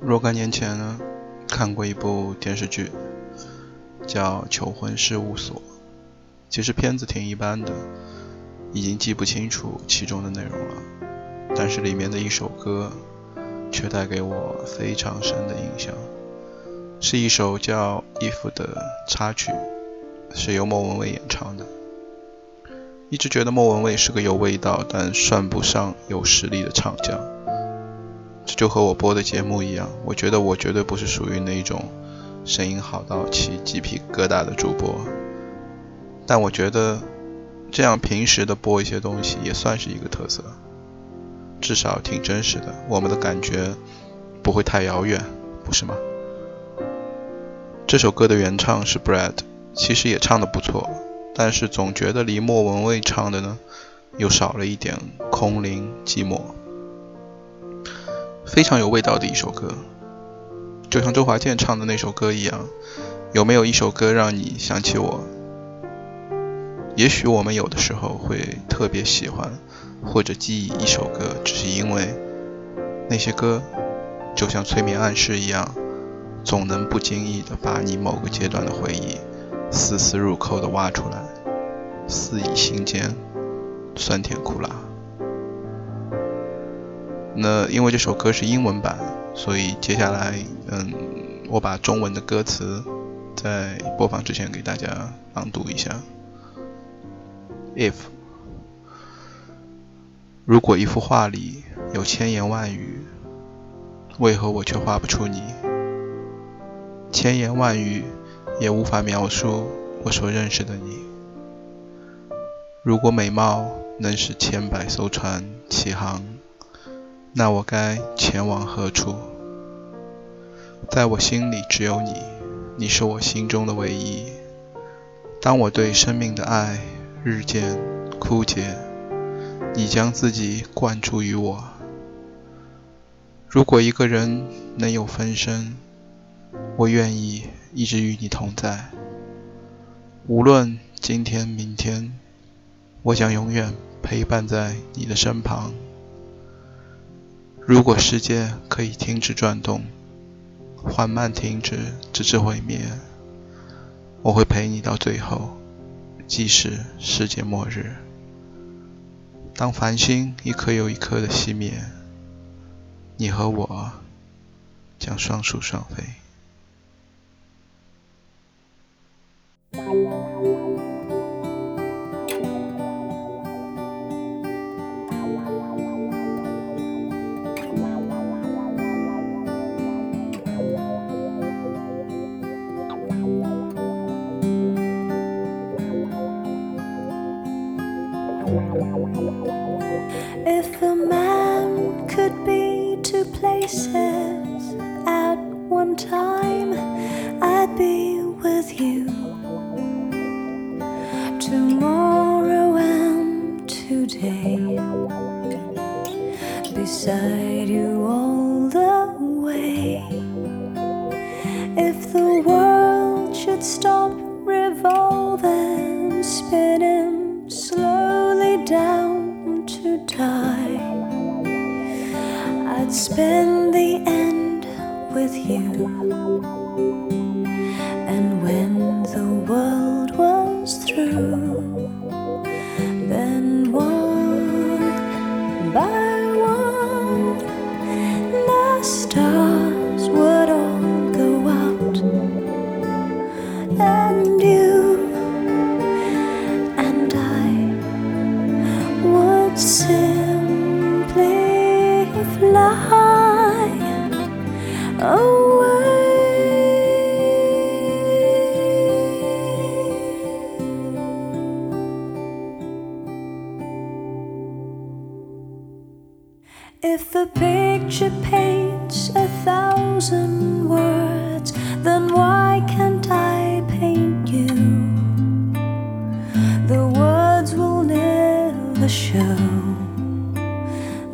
若干年前呢，看过一部电视剧，叫《求婚事务所》。其实片子挺一般的，已经记不清楚其中的内容了。但是里面的一首歌，却带给我非常深的印象，是一首叫《If》的插曲，是由莫文蔚演唱的。一直觉得莫文蔚是个有味道但算不上有实力的唱将，这就和我播的节目一样，我觉得我绝对不是属于那种声音好到起鸡皮疙瘩的主播，但我觉得这样平时的播一些东西也算是一个特色，至少挺真实的，我们的感觉不会太遥远，不是吗？这首歌的原唱是 Brad，其实也唱得不错。但是总觉得离莫文蔚唱的呢，又少了一点空灵寂寞，非常有味道的一首歌，就像周华健唱的那首歌一样。有没有一首歌让你想起我？也许我们有的时候会特别喜欢或者记忆一首歌，只是因为那些歌就像催眠暗示一样，总能不经意的把你某个阶段的回忆。丝丝入扣的挖出来，肆意心间，酸甜苦辣。那因为这首歌是英文版，所以接下来，嗯，我把中文的歌词在播放之前给大家朗读一下。If，如果一幅画里有千言万语，为何我却画不出你？千言万语。也无法描述我所认识的你。如果美貌能使千百艘船起航，那我该前往何处？在我心里只有你，你是我心中的唯一。当我对生命的爱日渐枯竭，你将自己灌注于我。如果一个人能有分身，我愿意。一直与你同在，无论今天、明天，我将永远陪伴在你的身旁。如果世界可以停止转动，缓慢停止，直至毁灭，我会陪你到最后，即使世界末日。当繁星一颗又一颗的熄灭，你和我将双宿双飞。Places at one time, I'd be with you tomorrow and today, beside you all the way. If the world should stop revolving, spinning spend the end with you. And when the world was through, then one by one, the stars would all go out, and you and I would simply picture paints a thousand words, then why can't I paint you? The words will never show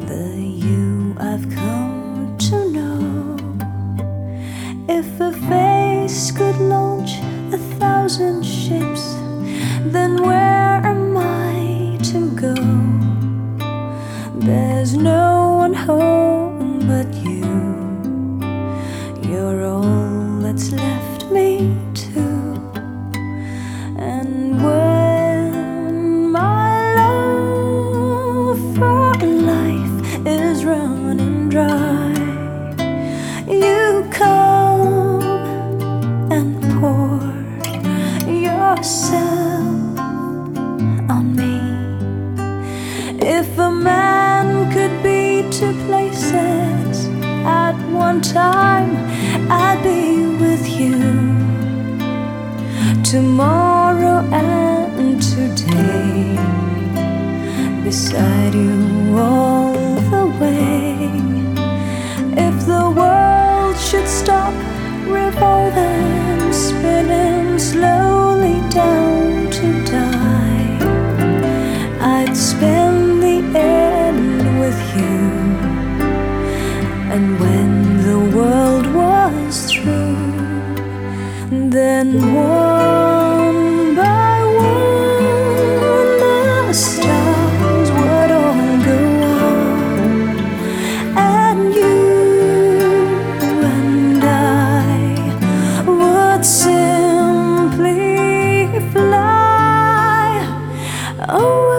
the you I've come to know. If a face could launch a thousand but you. You're all that's left me to. And when my love for life is running dry, you come and pour yourself on me. If a man could be to play on time, I'd be with you tomorrow and today beside you. Oh. Then one by one, the stars would all go out, and you and I would simply fly away.